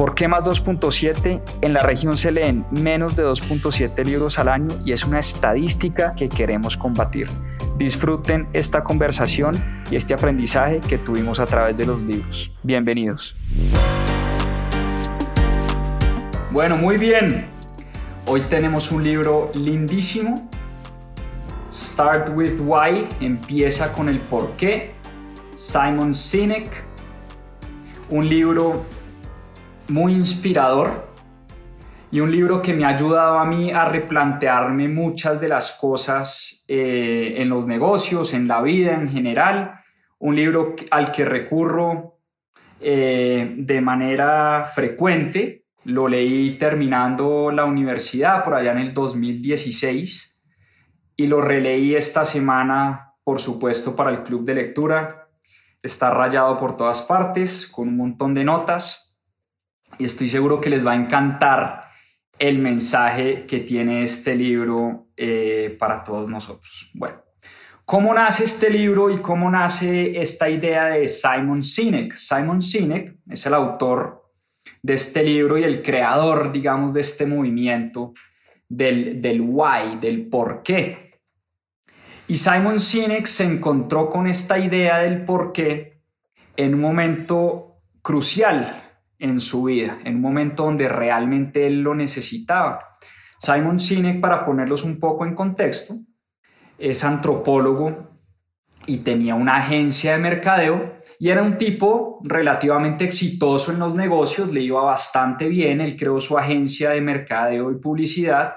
¿Por qué más 2.7? En la región se leen menos de 2.7 libros al año y es una estadística que queremos combatir. Disfruten esta conversación y este aprendizaje que tuvimos a través de los libros. Bienvenidos. Bueno, muy bien. Hoy tenemos un libro lindísimo. Start with Why, empieza con el por qué. Simon Sinek. Un libro muy inspirador y un libro que me ha ayudado a mí a replantearme muchas de las cosas eh, en los negocios, en la vida en general. Un libro al que recurro eh, de manera frecuente. Lo leí terminando la universidad por allá en el 2016 y lo releí esta semana, por supuesto, para el club de lectura. Está rayado por todas partes, con un montón de notas y estoy seguro que les va a encantar el mensaje que tiene este libro eh, para todos nosotros. Bueno, ¿cómo nace este libro y cómo nace esta idea de Simon Sinek? Simon Sinek es el autor de este libro y el creador, digamos, de este movimiento del, del why, del por qué. Y Simon Sinek se encontró con esta idea del por qué en un momento crucial en su vida, en un momento donde realmente él lo necesitaba. Simon Sinek, para ponerlos un poco en contexto, es antropólogo y tenía una agencia de mercadeo y era un tipo relativamente exitoso en los negocios, le iba bastante bien, él creó su agencia de mercadeo y publicidad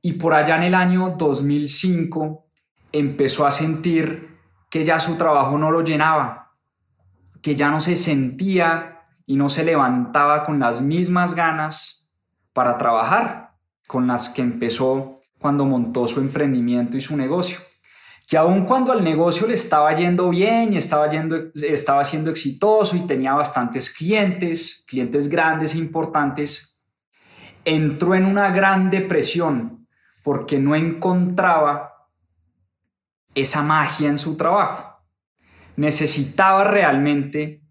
y por allá en el año 2005 empezó a sentir que ya su trabajo no lo llenaba, que ya no se sentía y no se levantaba con las mismas ganas para trabajar con las que empezó cuando montó su emprendimiento y su negocio. Que aun cuando al negocio le estaba yendo bien y estaba, yendo, estaba siendo exitoso y tenía bastantes clientes, clientes grandes e importantes, entró en una gran depresión porque no encontraba esa magia en su trabajo. Necesitaba realmente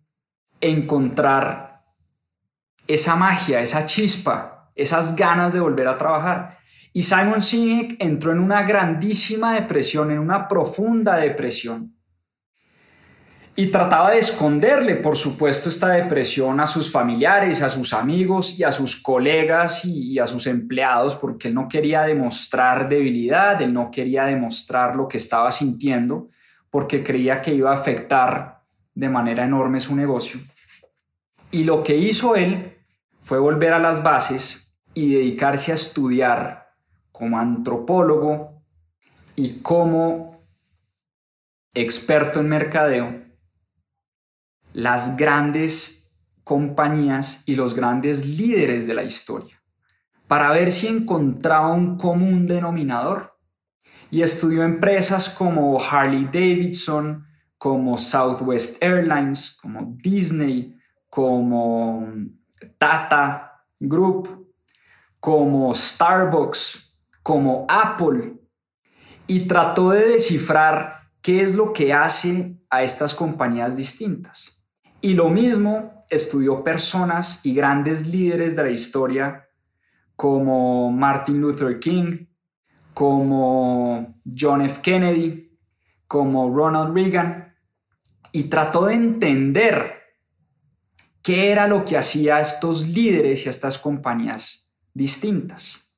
encontrar esa magia, esa chispa, esas ganas de volver a trabajar. Y Simon Sinek entró en una grandísima depresión, en una profunda depresión. Y trataba de esconderle, por supuesto, esta depresión a sus familiares, a sus amigos y a sus colegas y, a sus empleados, porque él no quería demostrar debilidad, él no quería demostrar lo que estaba sintiendo, porque creía que iba a afectar de manera enorme su negocio. Y lo que hizo él fue volver a las bases y dedicarse a estudiar como antropólogo y como experto en mercadeo las grandes compañías y los grandes líderes de la historia para ver si encontraba un común denominador. Y estudió empresas como Harley Davidson, como Southwest Airlines, como Disney, como Tata Group, como Starbucks, como Apple, y trató de descifrar qué es lo que hace a estas compañías distintas. Y lo mismo estudió personas y grandes líderes de la historia como Martin Luther King, como John F. Kennedy, como Ronald Reagan, y trató de entender qué era lo que hacía a estos líderes y a estas compañías distintas.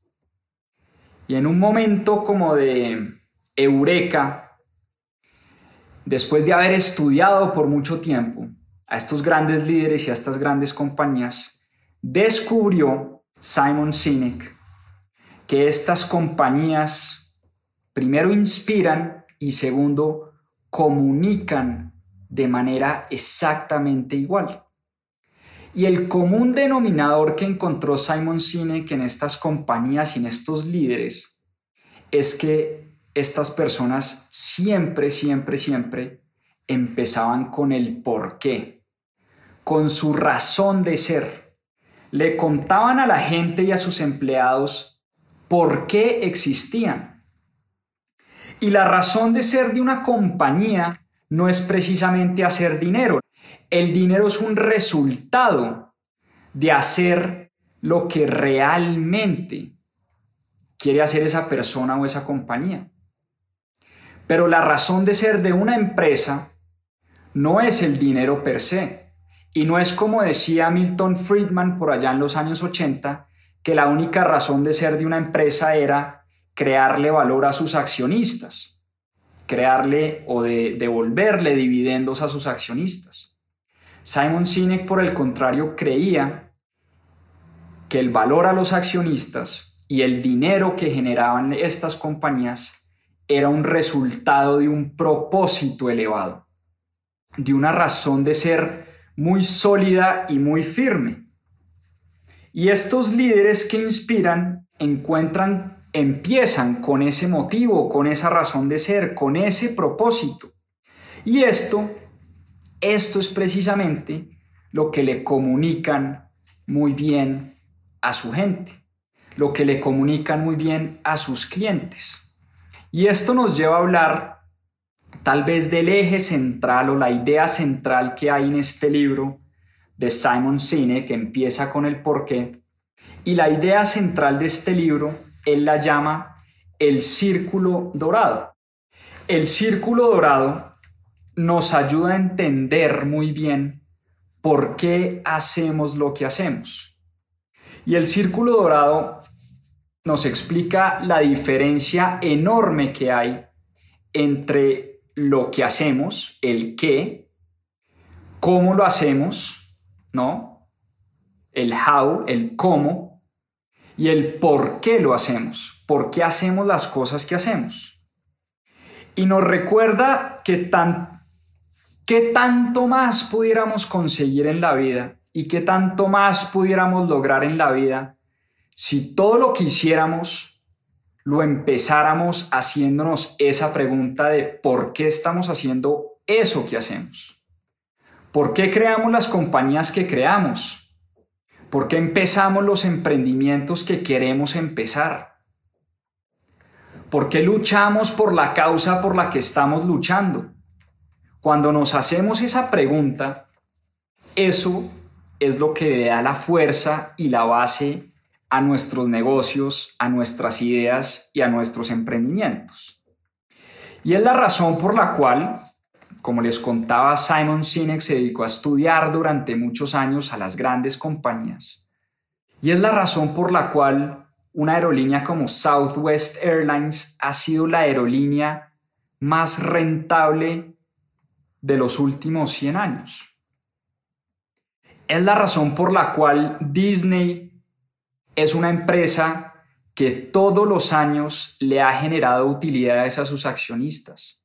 Y en un momento como de eureka, después de haber estudiado por mucho tiempo a estos grandes líderes y a estas grandes compañías, descubrió Simon Sinek que estas compañías primero inspiran y segundo comunican de manera exactamente igual. Y el común denominador que encontró Simon Sinek en estas compañías y en estos líderes es que estas personas siempre, siempre, siempre empezaban con el por qué, con su razón de ser. Le contaban a la gente y a sus empleados por qué existían. Y la razón de ser de una compañía no es precisamente hacer dinero. El dinero es un resultado de hacer lo que realmente quiere hacer esa persona o esa compañía. Pero la razón de ser de una empresa no es el dinero per se. Y no es como decía Milton Friedman por allá en los años 80, que la única razón de ser de una empresa era crearle valor a sus accionistas, crearle o de devolverle dividendos a sus accionistas. Simon Sinek, por el contrario, creía que el valor a los accionistas y el dinero que generaban estas compañías era un resultado de un propósito elevado, de una razón de ser muy sólida y muy firme. Y estos líderes que inspiran encuentran, empiezan con ese motivo, con esa razón de ser, con ese propósito. Y esto, esto es precisamente lo que le comunican muy bien a su gente, lo que le comunican muy bien a sus clientes. Y esto nos lleva a hablar tal vez del eje central o la idea central que hay en este libro de Simon Sinek, que empieza con el porqué. Y la idea central de este libro, él la llama el círculo dorado. El círculo dorado nos ayuda a entender muy bien por qué hacemos lo que hacemos. Y el círculo dorado nos explica la diferencia enorme que hay entre lo que hacemos, el qué, cómo lo hacemos, ¿no? El how, el cómo, y el por qué lo hacemos, por qué hacemos las cosas que hacemos. Y nos recuerda que tan, qué tanto más pudiéramos conseguir en la vida y qué tanto más pudiéramos lograr en la vida si todo lo que hiciéramos lo empezáramos haciéndonos esa pregunta de por qué estamos haciendo eso que hacemos. ¿Por qué creamos las compañías que creamos? ¿Por qué empezamos los emprendimientos que queremos empezar? ¿Por qué luchamos por la causa por la que estamos luchando? Cuando nos hacemos esa pregunta, eso es lo que da la fuerza y la base a nuestros negocios, a nuestras ideas y a nuestros emprendimientos. Y es la razón por la cual, como les contaba, Simon Sinek se dedicó a estudiar durante muchos años a las grandes compañías. Y es la razón por la cual una aerolínea como Southwest Airlines ha sido la aerolínea más rentable de los últimos 100 años. Es la razón por la cual Disney es una empresa que todos los años le ha generado utilidades a sus accionistas.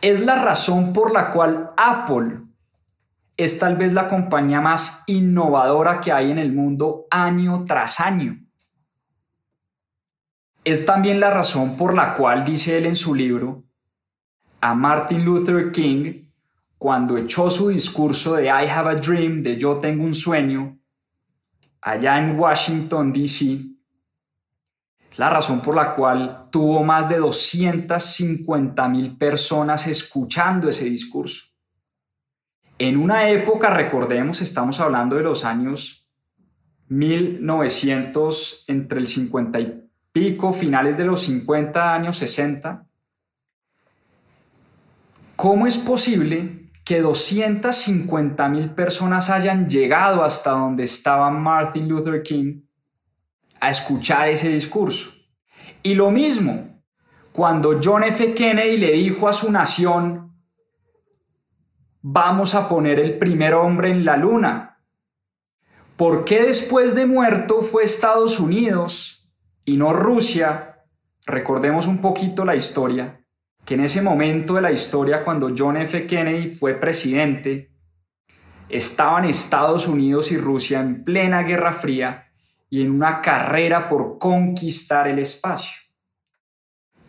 Es la razón por la cual Apple es tal vez la compañía más innovadora que hay en el mundo año tras año. Es también la razón por la cual, dice él en su libro, a Martin Luther King, cuando echó su discurso de I have a dream, de yo tengo un sueño, allá en Washington, D.C., la razón por la cual tuvo más de 250 mil personas escuchando ese discurso. En una época, recordemos, estamos hablando de los años 1900, entre el 50 y pico, finales de los 50 años 60. ¿Cómo es posible que 250 mil personas hayan llegado hasta donde estaba Martin Luther King a escuchar ese discurso. Y lo mismo, cuando John F. Kennedy le dijo a su nación, vamos a poner el primer hombre en la luna. ¿Por qué después de muerto fue Estados Unidos y no Rusia? Recordemos un poquito la historia que en ese momento de la historia, cuando John F. Kennedy fue presidente, estaban Estados Unidos y Rusia en plena Guerra Fría y en una carrera por conquistar el espacio.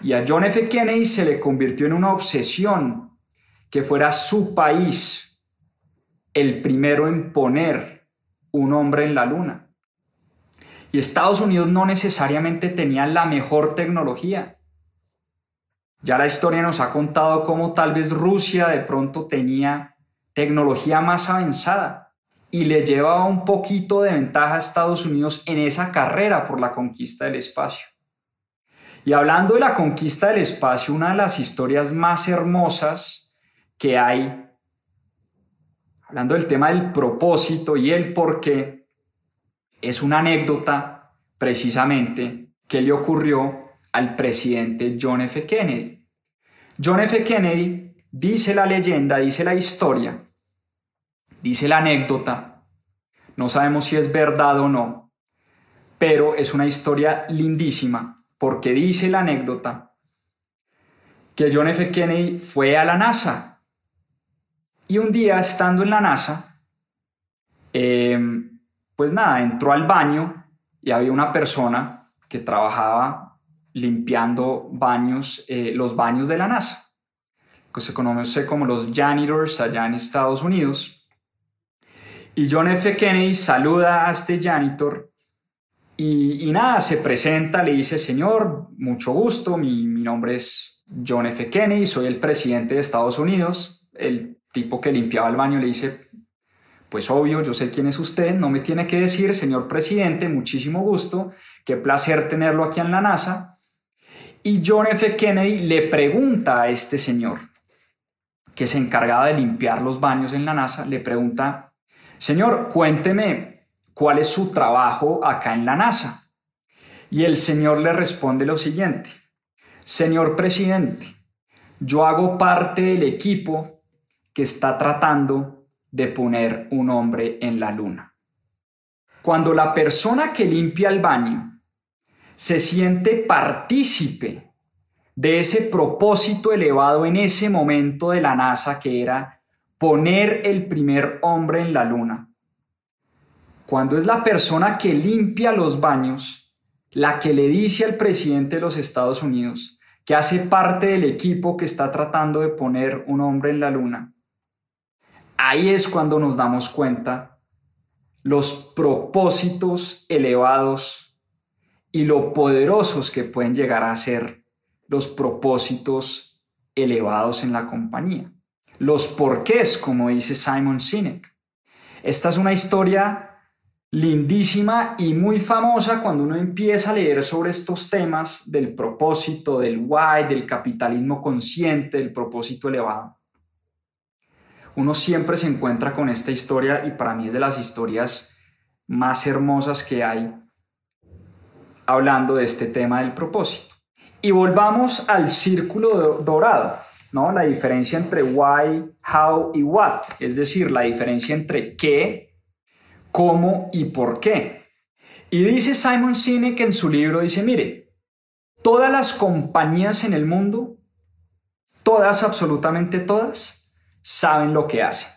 Y a John F. Kennedy se le convirtió en una obsesión que fuera su país el primero en poner un hombre en la luna. Y Estados Unidos no necesariamente tenía la mejor tecnología. Ya la historia nos ha contado cómo tal vez Rusia de pronto tenía tecnología más avanzada y le llevaba un poquito de ventaja a Estados Unidos en esa carrera por la conquista del espacio. Y hablando de la conquista del espacio, una de las historias más hermosas que hay, hablando del tema del propósito y el por qué, es una anécdota precisamente que le ocurrió al presidente John F. Kennedy. John F. Kennedy dice la leyenda, dice la historia, dice la anécdota, no sabemos si es verdad o no, pero es una historia lindísima porque dice la anécdota que John F. Kennedy fue a la NASA y un día estando en la NASA, em, pues nada, entró al baño y había una persona que trabajaba limpiando baños, eh, los baños de la NASA, que se conoce como los janitors allá en Estados Unidos. Y John F. Kennedy saluda a este janitor y, nada, se presenta, le dice, señor, mucho gusto, mi, mi nombre es John F. Kennedy, soy el presidente de Estados Unidos. El tipo que limpiaba el baño le dice, pues obvio, yo sé quién es usted, no me tiene que decir, señor presidente, muchísimo gusto, qué placer tenerlo aquí en la NASA. Y John F. Kennedy le pregunta a este señor, que se encargaba de limpiar los baños en la NASA, le pregunta, señor, cuénteme, ¿cuál es su trabajo acá en la NASA? Y el señor le responde lo siguiente, señor presidente, yo hago parte del equipo que está tratando de poner un hombre en la luna. Cuando la persona que limpia el baño se siente partícipe de ese propósito elevado en ese momento de la NASA que era poner el primer hombre en la luna, cuando es la persona que limpia los baños, la que le dice al presidente de los Estados Unidos que hace parte del equipo que está tratando de poner un hombre en la luna, ahí es cuando nos damos cuenta los propósitos elevados y lo poderosos que pueden llegar a ser los propósitos elevados en la compañía. Los porqués, como dice Simon Sinek. Esta es una historia lindísima y muy famosa cuando uno empieza a leer sobre estos temas del propósito, del why, del capitalismo consciente, del propósito elevado. Uno siempre se encuentra con esta historia y para mí es de las historias más hermosas que hay hablando de este tema del propósito. Y volvamos al círculo dorado, ¿no? La diferencia entre why, how y what, es decir, la diferencia entre qué cómo y por qué. Y dice Simon Sinek en su libro, dice, mire, todas las compañías en el mundo, todas, absolutamente todas, saben lo que hacen.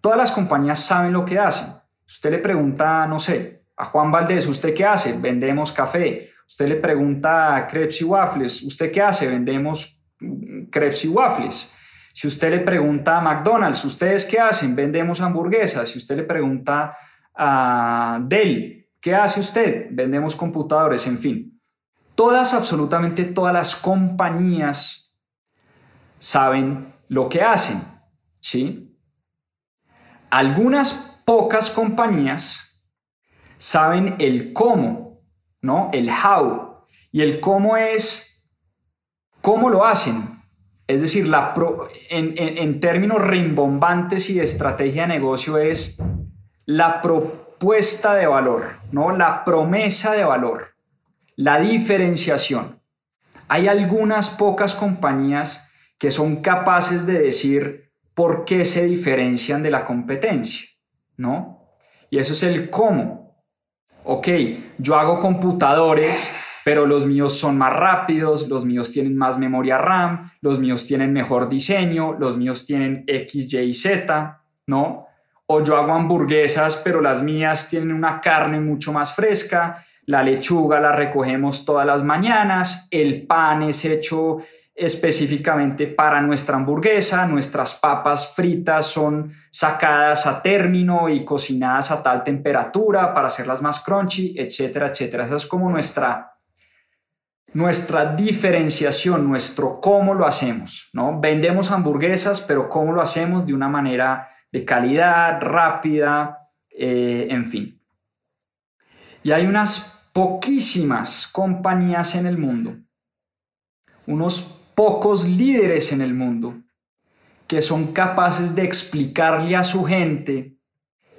Todas las compañías saben lo que hacen. Usted le pregunta, no sé, a Juan Valdés, ¿usted qué hace? Vendemos café. Usted le pregunta a Crepes y Waffles, ¿usted qué hace? Vendemos crepes y waffles. Si usted le pregunta a McDonald's, ¿ustedes qué hacen? Vendemos hamburguesas. Si usted le pregunta a Dell, ¿qué hace usted? Vendemos computadores, en fin. Todas, absolutamente todas las compañías saben lo que hacen, ¿sí? Algunas pocas compañías saben el cómo, ¿no? El how. Y el cómo es cómo lo hacen, es decir, la en, términos rimbombantes y de estrategia de negocio es la propuesta de valor, ¿no? la promesa de valor, la diferenciación. Hay algunas pocas compañías que son capaces de decir por qué se diferencian de la competencia, ¿no? Y eso es el cómo. Ok, yo hago computadores pero los míos son más rápidos, los míos tienen más memoria RAM, los míos tienen mejor diseño, los míos tienen X, Y, Z, ¿no? O yo hago hamburguesas, pero las mías tienen una carne mucho más fresca, la lechuga la recogemos todas las mañanas, el pan es hecho específicamente para nuestra hamburguesa, nuestras papas fritas son sacadas a término y cocinadas a tal temperatura para hacerlas más crunchy, etcétera, etcétera. Esa es como nuestra, nuestra diferenciación, nuestro cómo lo hacemos, ¿no? Vendemos hamburguesas, pero cómo lo hacemos de una manera de calidad, rápida, eh, en fin. Y hay unas poquísimas compañías en el mundo, unos pocos líderes en el mundo que son capaces de explicarle a su gente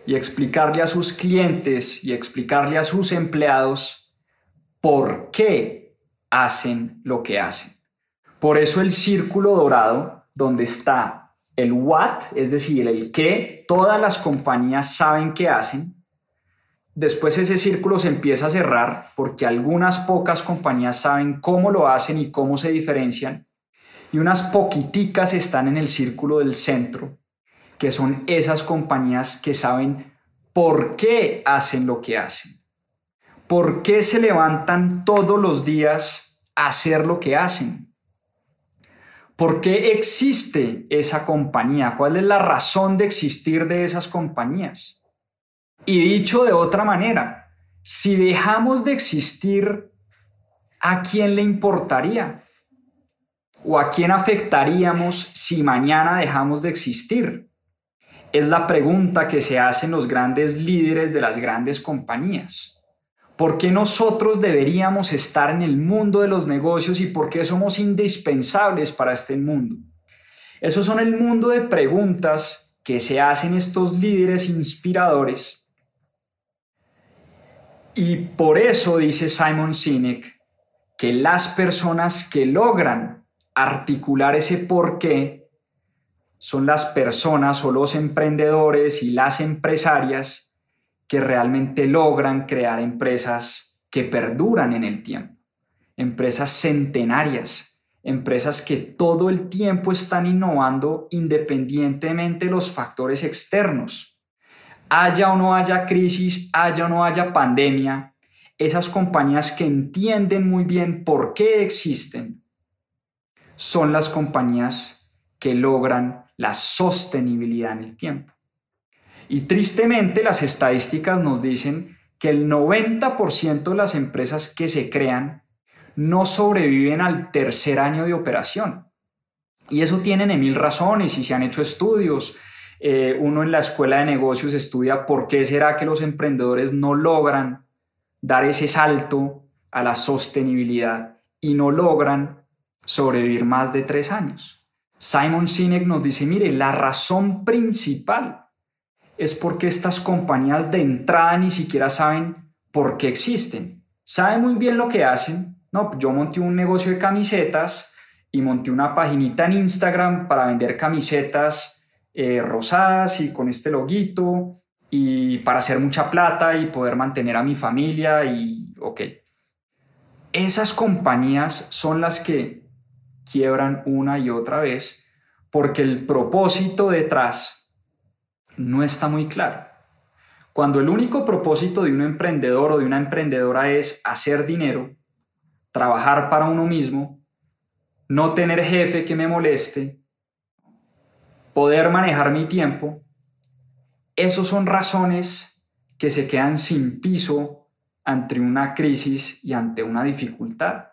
y explicarle a sus clientes y explicarle a sus empleados por qué hacen lo que hacen. Por eso el círculo dorado, donde está el what, es decir, el qué, todas las compañías saben que hacen, Después ese círculo se empieza a cerrar porque algunas pocas compañías saben cómo lo hacen y cómo se diferencian. Y unas poquiticas están en el círculo del centro, que son esas compañías que saben por qué hacen lo que hacen, por qué se levantan todos los días a hacer lo que hacen, por qué existe esa compañía, cuál es la razón de existir de esas compañías. Y dicho de otra manera, si dejamos de existir, ¿a quién le importaría? ¿O a quién afectaríamos si mañana dejamos de existir? Es la pregunta que se hacen los grandes líderes de las grandes compañías. ¿Por qué nosotros deberíamos estar en el mundo de los negocios y por qué somos indispensables para este mundo? Esos son el mundo de preguntas que se hacen estos líderes inspiradores. Y por eso dice Simon Sinek que las personas que logran articular ese por qué son las personas o los emprendedores y las empresarias que realmente logran crear empresas que perduran en el tiempo, empresas centenarias, empresas que todo el tiempo están innovando independientemente de los factores externos. Haya o no haya crisis, haya o no haya pandemia, esas compañías que entienden muy bien por qué existen, son las compañías que logran la sostenibilidad en el tiempo. Y tristemente las estadísticas nos dicen que el 90% de las empresas que se crean no sobreviven al tercer año de operación. Y eso tienen mil razones y se han hecho estudios. Eh, uno en la escuela de negocios estudia por qué será que los emprendedores no logran dar ese salto a la sostenibilidad y no logran sobrevivir más de tres años. Simon Sinek nos dice, mire, la razón principal es porque estas compañías de entrada ni siquiera saben por qué existen. Saben muy bien lo que hacen. No, yo monté un negocio de camisetas y monté una paginita en Instagram para vender camisetas eh, rosadas y con este loguito y para hacer mucha plata y poder mantener a mi familia y ok. Esas compañías son las que quiebran una y otra vez porque el propósito detrás no está muy claro. Cuando el único propósito de un emprendedor o de una emprendedora es hacer dinero, trabajar para uno mismo, no tener jefe que me moleste, poder manejar mi tiempo, esos son razones que se quedan sin piso ante una crisis y ante una dificultad.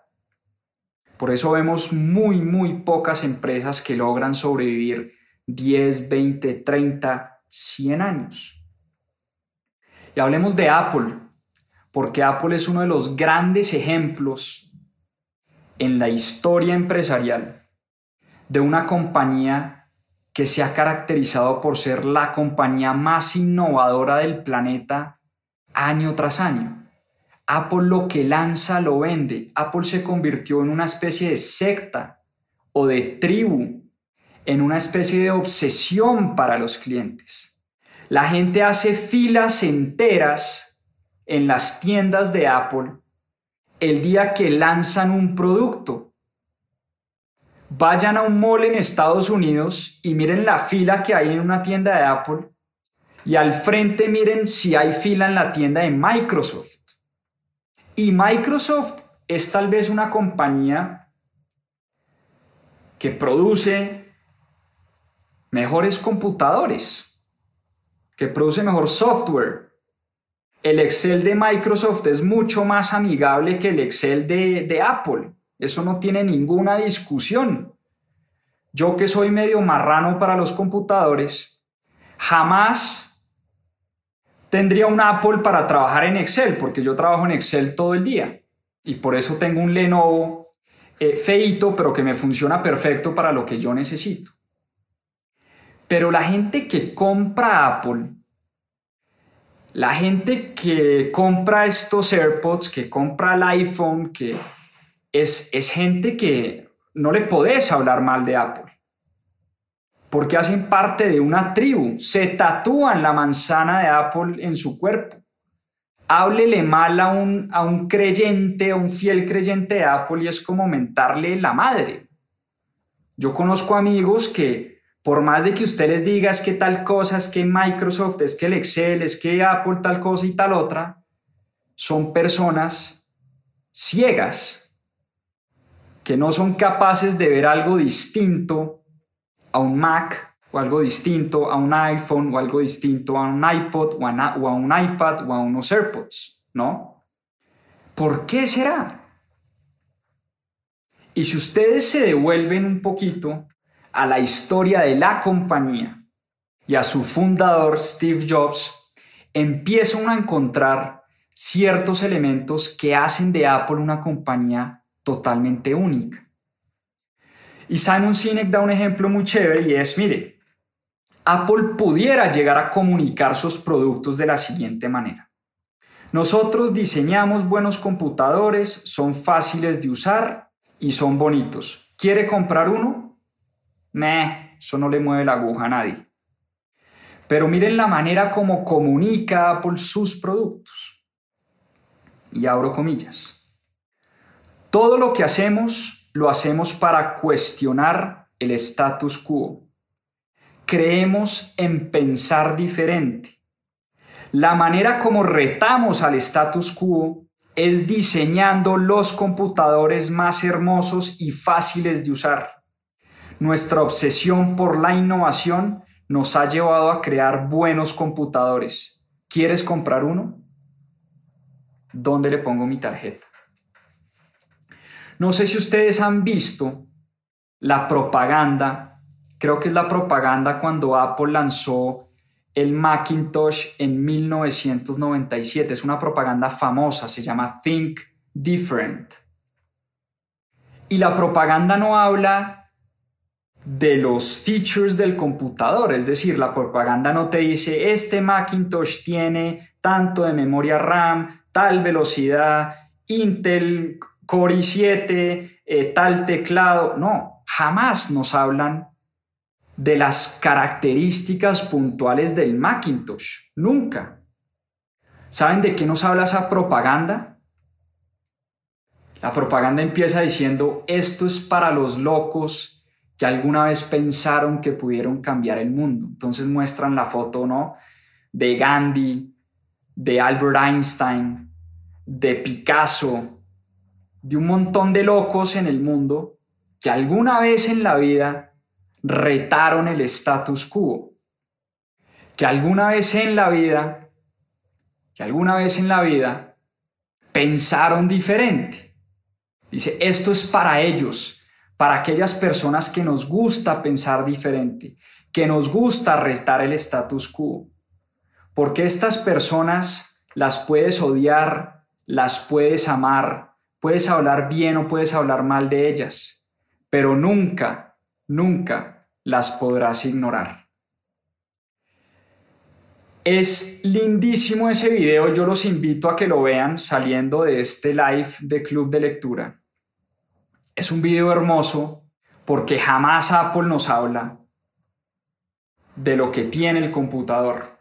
Por eso vemos muy, muy pocas empresas que logran sobrevivir 10, 20, 30, 100 años. Y hablemos de Apple, porque Apple es uno de los grandes ejemplos en la historia empresarial de una compañía que se ha caracterizado por ser la compañía más innovadora del planeta año tras año. Apple lo que lanza lo vende. Apple se convirtió en una especie de secta o de tribu, en una especie de obsesión para los clientes. La gente hace filas enteras en las tiendas de Apple el día que lanzan un producto. Vayan a un mall en Estados Unidos y miren la fila que hay en una tienda de Apple y al frente miren si hay fila en la tienda de Microsoft Y Microsoft es tal vez una compañía que produce mejores computadores, que produce mejor software. El Excel de Microsoft es mucho más amigable que el Excel de, Apple. Eso no tiene ninguna discusión. Yo que soy medio marrano para los computadores, jamás tendría un Apple para trabajar en Excel, porque yo trabajo en Excel todo el día. Y por eso tengo un Lenovo eh, feito, pero que me funciona perfecto para lo que yo necesito. Pero la gente que compra Apple, la gente que compra estos AirPods, que compra el iPhone, que es, es gente que no le podés hablar mal de Apple. Porque hacen parte de una tribu, se tatúan la manzana de Apple en su cuerpo. Háblele mal a un, a un creyente, a un fiel creyente de Apple y es como mentarle la madre. Yo conozco amigos que por más de que usted les diga es que tal cosa, es que Microsoft, es que el Excel, es que Apple tal cosa y tal otra, son personas ciegas que no son capaces de ver algo distinto a un Mac o algo distinto a un iPhone o algo distinto a un iPod o a, un iPad o a unos AirPods, ¿no? ¿Por qué será? Y si ustedes se devuelven un poquito a la historia de la compañía y a su fundador Steve Jobs, empiezan a encontrar ciertos elementos que hacen de Apple una compañía totalmente única. Y Simon Sinek da un ejemplo muy chévere y es, mire, Apple pudiera llegar a comunicar sus productos de la siguiente manera. Nosotros diseñamos buenos computadores, son fáciles de usar y son bonitos. ¿Quiere comprar uno? Eso no le mueve la aguja a nadie. Pero miren la manera como comunica Apple sus productos. Y abro comillas. Todo lo que hacemos lo hacemos para cuestionar el status quo. Creemos en pensar diferente. La manera como retamos al status quo es diseñando los computadores más hermosos y fáciles de usar. Nuestra obsesión por la innovación nos ha llevado a crear buenos computadores. ¿Quieres comprar uno? ¿Dónde le pongo mi tarjeta? No sé si ustedes han visto la propaganda, creo que es la propaganda cuando Apple lanzó el Macintosh en 1997. Es una propaganda famosa, se llama Think Different. Y la propaganda no habla de los features del computador, es decir, la propaganda no te dice, este Macintosh tiene tanto de memoria RAM, tal velocidad, Intel Core i7, eh, tal teclado. No, jamás nos hablan de las características puntuales del Macintosh. Nunca. ¿Saben de qué nos habla esa propaganda? La propaganda empieza diciendo, esto es para los locos que alguna vez pensaron que pudieron cambiar el mundo. Entonces muestran la foto, ¿no? De Gandhi, de Albert Einstein, de Picasso, de un montón de locos en el mundo que alguna vez en la vida retaron el status quo, que alguna vez en la vida, que alguna vez en la vida pensaron diferente. Dice, esto es para ellos, para aquellas personas que nos gusta pensar diferente, que nos gusta retar el status quo. Porque estas personas las puedes odiar, las puedes amar, Puedes hablar bien o puedes hablar mal de ellas, pero nunca, nunca las podrás ignorar. Es lindísimo ese video, yo los invito a que lo vean saliendo de este live de Club de Lectura. Es un video hermoso porque jamás Apple nos habla de lo que tiene el computador.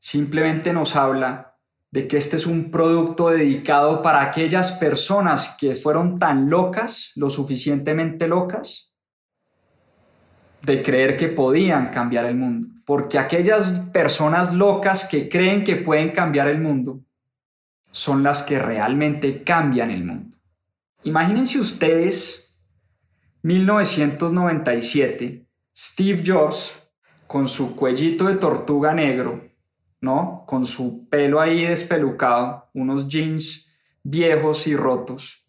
Simplemente nos habla de que este es un producto dedicado para aquellas personas que fueron tan locas, lo suficientemente locas, de creer que podían cambiar el mundo. Porque aquellas personas locas que creen que pueden cambiar el mundo, son las que realmente cambian el mundo. Imagínense ustedes, 1997, Steve Jobs con su cuellito de tortuga negro, ¿no? Con su pelo ahí despelucado, unos jeans viejos y rotos,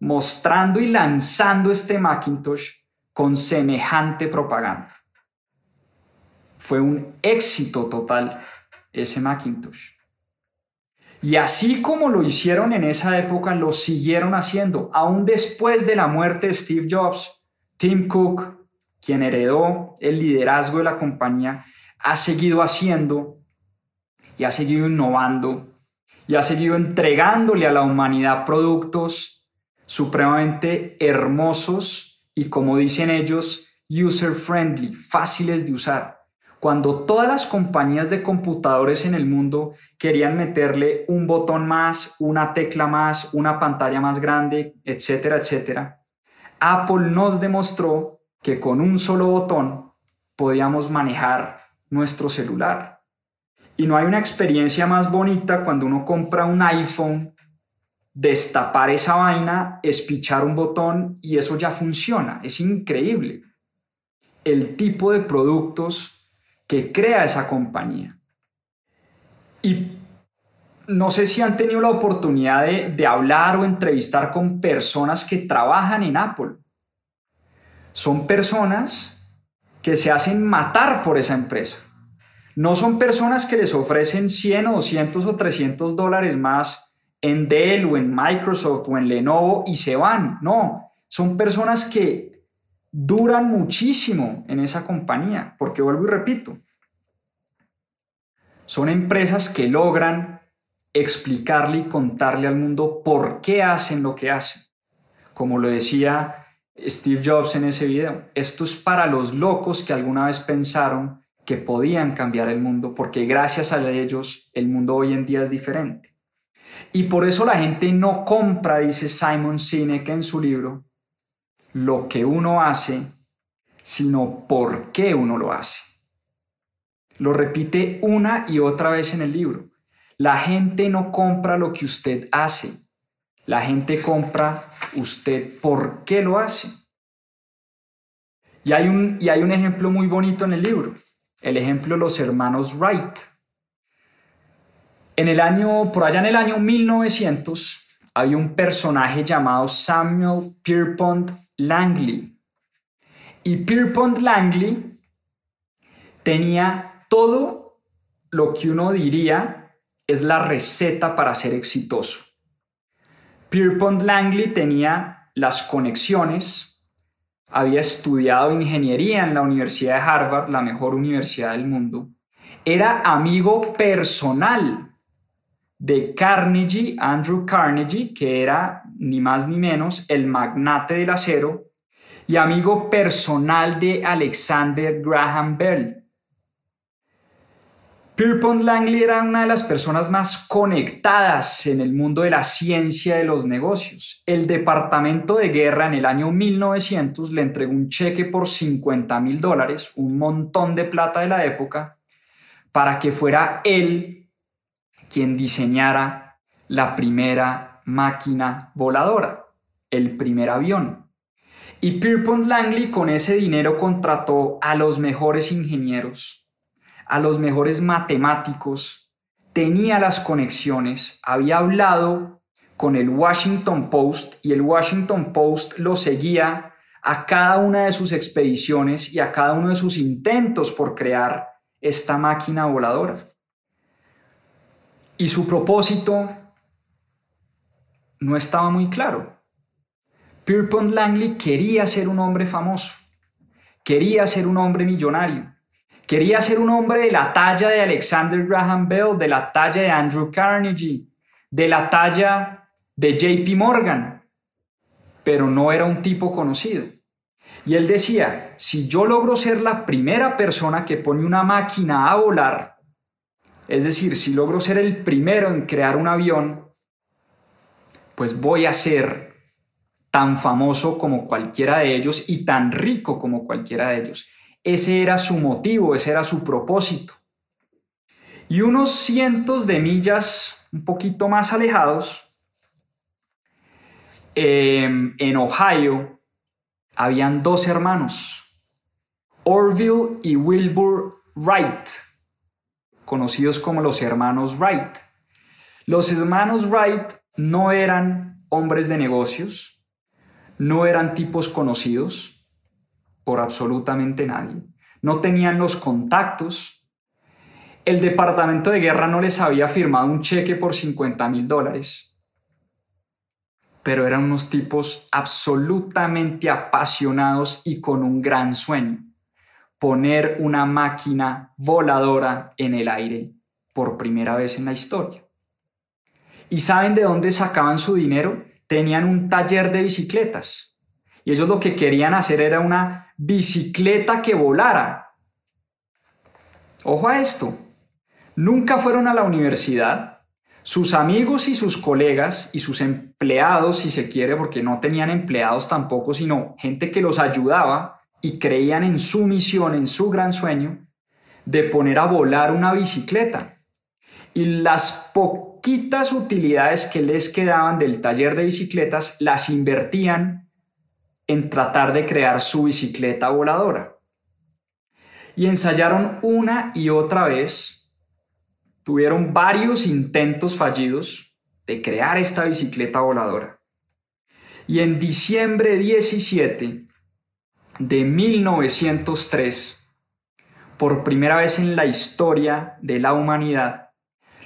mostrando y lanzando este Macintosh con semejante propaganda. Fue un éxito total ese Macintosh. Y así como lo hicieron en esa época, lo siguieron haciendo. Aún después de la muerte de Steve Jobs, Tim Cook, quien heredó el liderazgo de la compañía, ha seguido haciendo y ha seguido innovando y ha seguido entregándole a la humanidad productos supremamente hermosos y como dicen ellos, user friendly, fáciles de usar. Cuando todas las compañías de computadores en el mundo querían meterle un botón más, una tecla más, una pantalla más grande, etcétera, etcétera, Apple nos demostró que con un solo botón podíamos manejar nuestro celular. Y no hay una experiencia más bonita cuando uno compra un iPhone, destapar esa vaina, espichar un botón y eso ya funciona. Es increíble. El tipo de productos que crea esa compañía. Y no sé si han tenido la oportunidad de, hablar o entrevistar con personas que trabajan en Apple. Son personas que se hacen matar por esa empresa. No son personas que les ofrecen 100 o 200 o 300 dólares más en Dell o en Microsoft o en Lenovo y se van. No, son personas que duran muchísimo en esa compañía, porque vuelvo y repito, son empresas que logran explicarle y contarle al mundo por qué hacen lo que hacen. Como lo decía Steve Jobs en ese video, esto es para los locos que alguna vez pensaron que podían cambiar el mundo, porque gracias a ellos el mundo hoy en día es diferente. Y por eso la gente no compra, dice Simon Sinek en su libro, lo que uno hace, sino por qué uno lo hace. Lo repite una y otra vez en el libro. La gente no compra lo que usted hace. La gente compra usted por qué lo hace. Y hay un, y hay un ejemplo muy bonito en el libro. El ejemplo de los hermanos Wright. En el año, por allá en el año 1900, había un personaje llamado Samuel Pierpont Langley. Y Pierpont Langley tenía todo lo que uno diría es la receta para ser exitoso. Pierpont Langley tenía las conexiones, había estudiado ingeniería en la Universidad de Harvard, la mejor universidad del mundo, era amigo personal de Carnegie, Andrew Carnegie, que era ni más ni menos el magnate del acero, y amigo personal de Alexander Graham Bell. Pierpont Langley era una de las personas más conectadas en el mundo de la ciencia de los negocios. El Departamento de Guerra en el año 1900 le entregó un cheque por 50 mil dólares, un montón de plata de la época, para que fuera él quien diseñara la primera máquina voladora, el primer avión. Y Pierpont Langley con ese dinero contrató a los mejores ingenieros, a los mejores matemáticos, tenía las conexiones, había hablado con el Washington Post y el Washington Post lo seguía a cada una de sus expediciones y a cada uno de sus intentos por crear esta máquina voladora. Y su propósito no estaba muy claro. Pierpont Langley quería ser un hombre famoso, quería ser un hombre millonario, quería ser un hombre de la talla de Alexander Graham Bell, de la talla de Andrew Carnegie, de la talla de JP Morgan, pero no era un tipo conocido. Y él decía, si yo logro ser la primera persona que pone una máquina a volar, es decir, si logro ser el primero en crear un avión, pues voy a ser tan famoso como cualquiera de ellos y tan rico como cualquiera de ellos. Ese era su motivo, ese era su propósito. Y unos cientos de millas un poquito más alejados, em, en Ohio, habían dos hermanos, Orville y Wilbur Wright, conocidos como los hermanos Wright. Los hermanos Wright no eran hombres de negocios, no eran tipos conocidos por absolutamente nadie, no tenían los contactos. El Departamento de Guerra no les había firmado un cheque por 50 mil dólares, pero eran unos tipos absolutamente apasionados y con un gran sueño, poner una máquina voladora en el aire por primera vez en la historia. ¿Y saben de dónde sacaban su dinero? Tenían un taller de bicicletas. Y ellos lo que querían hacer era una bicicleta que volara. Ojo a esto. Nunca fueron a la universidad. Sus amigos y sus colegas y sus empleados, si se quiere, porque no tenían empleados tampoco, sino gente que los ayudaba y creían en su misión, en su gran sueño, de poner a volar una bicicleta. Y las poquitas utilidades que les quedaban del taller de bicicletas las invertían en tratar de crear su bicicleta voladora. Y ensayaron una y otra vez, tuvieron varios intentos fallidos de crear esta bicicleta voladora. Y en diciembre 17 de 1903, por primera vez en la historia de la humanidad,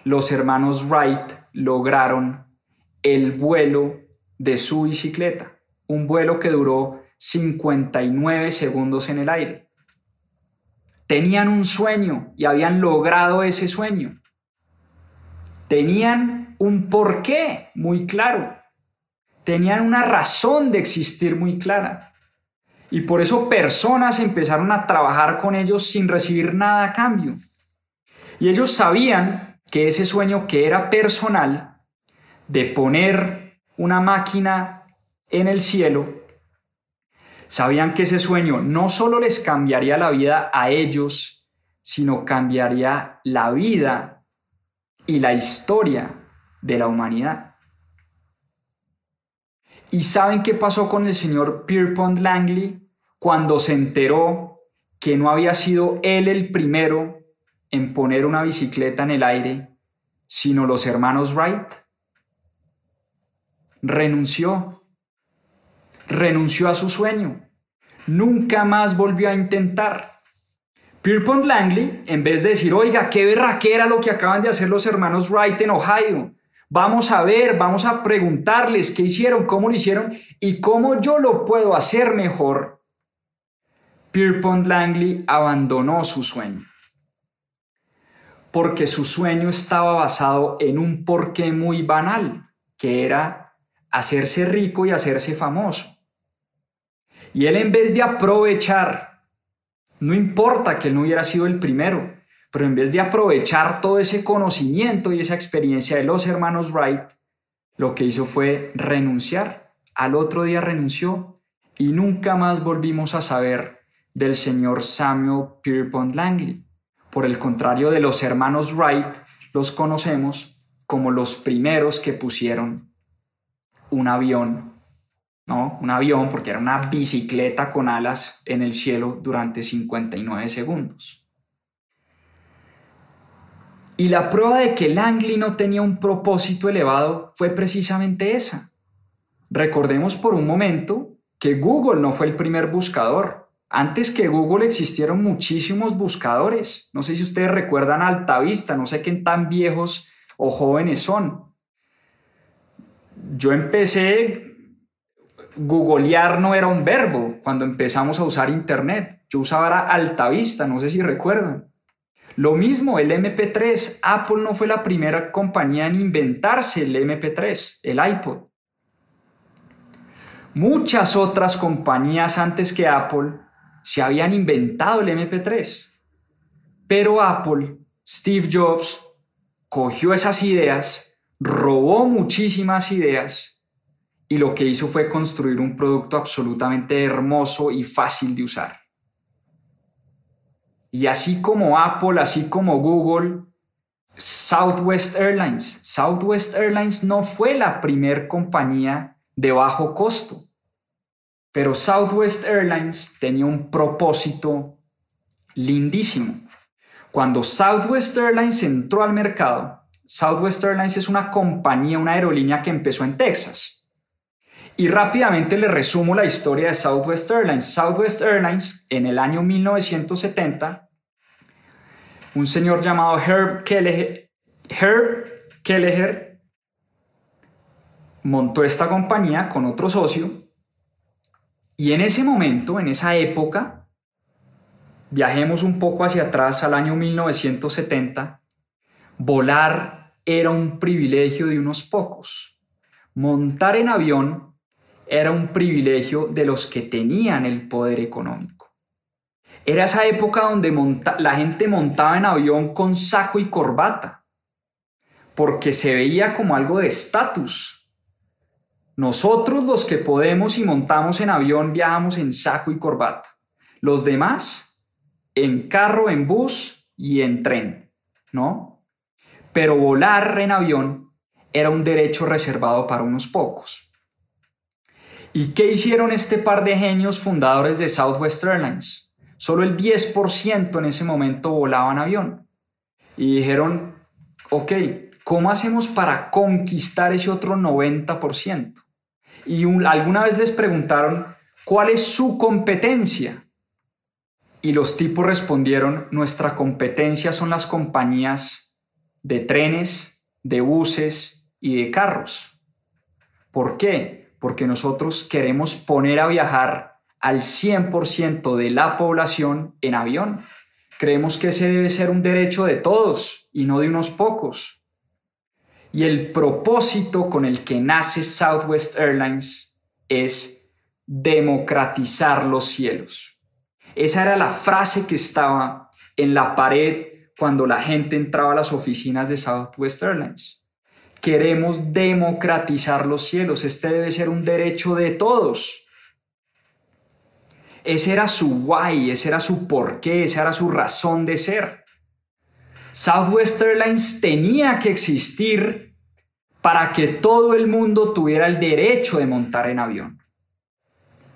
los hermanos Wright lograron el vuelo de su bicicleta, un vuelo que duró 59 segundos en el aire. Tenían un sueño y habían logrado ese sueño. Tenían un porqué muy claro. Tenían una razón de existir muy clara. Y por eso personas empezaron a trabajar con ellos sin recibir nada a cambio. Y ellos sabían que ese sueño que era personal de poner una máquina en el cielo, sabían que ese sueño no solo les cambiaría la vida a ellos, sino cambiaría la vida y la historia de la humanidad. ¿Y saben qué pasó con el señor Pierpont Langley cuando se enteró que no había sido él el primero en poner una bicicleta en el aire, sino los hermanos Wright. Renunció. Renunció a su sueño. Nunca más volvió a intentar. Pierpont Langley, en vez de decir, oiga, qué berraquera lo que acaban de hacer los hermanos Wright en Ohio, vamos a ver, vamos a preguntarles qué hicieron, cómo lo hicieron y cómo yo lo puedo hacer mejor. Pierpont Langley abandonó su sueño porque su sueño estaba basado en un porqué muy banal, que era hacerse rico y hacerse famoso. Y él en vez de aprovechar, no importa que él no hubiera sido el primero, pero en vez de aprovechar todo ese conocimiento y esa experiencia de los hermanos Wright, lo que hizo fue renunciar. Al otro día renunció y nunca más volvimos a saber del señor Samuel Pierpont Langley. Por el contrario de los hermanos Wright, los conocemos como los primeros que pusieron un avión, ¿no? Un avión porque era una bicicleta con alas en el cielo durante 59 segundos. Y la prueba de que Langley no tenía un propósito elevado fue precisamente esa. Recordemos por un momento que Google no fue el primer buscador. Antes que Google existieron muchísimos buscadores. No sé si ustedes recuerdan Altavista, no sé qué tan viejos o jóvenes son. Yo empecé, googlear no era un verbo cuando empezamos a usar Internet. Yo usaba Altavista, no sé si recuerdan. Lo mismo, el MP3. Apple no fue la primera compañía en inventarse el MP3, el iPod. Muchas otras compañías antes que Apple se habían inventado el MP3. Pero Apple, Steve Jobs, cogió esas ideas, robó muchísimas ideas y lo que hizo fue construir un producto absolutamente hermoso y fácil de usar. Y así como Apple, así como Google, Southwest Airlines. Southwest Airlines no fue la primer compañía de bajo costo, pero Southwest Airlines tenía un propósito lindísimo. Cuando Southwest Airlines entró al mercado, Southwest Airlines es una compañía, una aerolínea que empezó en Texas. Y rápidamente le resumo la historia de Southwest Airlines. Southwest Airlines en el año 1970, un señor llamado Herb Kelleher, Herb Kelleher montó esta compañía con otro socio y en ese momento, en esa época, Viajemos un poco hacia atrás al año 1970. Volar era un privilegio de unos pocos. Montar en avión era un privilegio de los que tenían el poder económico. Era esa época donde la gente montaba en avión con saco y corbata, porque se veía como algo de estatus. Nosotros los que podemos y montamos en avión viajamos en saco y corbata. Los demás en carro, en bus y en tren, ¿no? Pero volar en avión era un derecho reservado para unos pocos. ¿Y qué hicieron este par de genios fundadores de Southwest Airlines? Solo el 10% en ese momento volaba en avión. Y dijeron, ok, ¿cómo hacemos para conquistar ese otro 90%? Y alguna vez les preguntaron, ¿cuál es su competencia? Y los tipos respondieron, nuestra competencia son las compañías de trenes, de buses y de carros. ¿Por qué? Porque nosotros queremos poner a viajar al 100% de la población en avión. Creemos que ese debe ser un derecho de todos y no de unos pocos. Y el propósito con el que nace Southwest Airlines es democratizar los cielos. Esa era la frase que estaba en la pared cuando la gente entraba a las oficinas de Southwest Airlines. Queremos democratizar los cielos. Este debe ser un derecho de todos. Ese era su why, ese era su porqué, esa era su razón de ser. Southwest Airlines tenía que existir para que todo el mundo tuviera el derecho de montar en avión.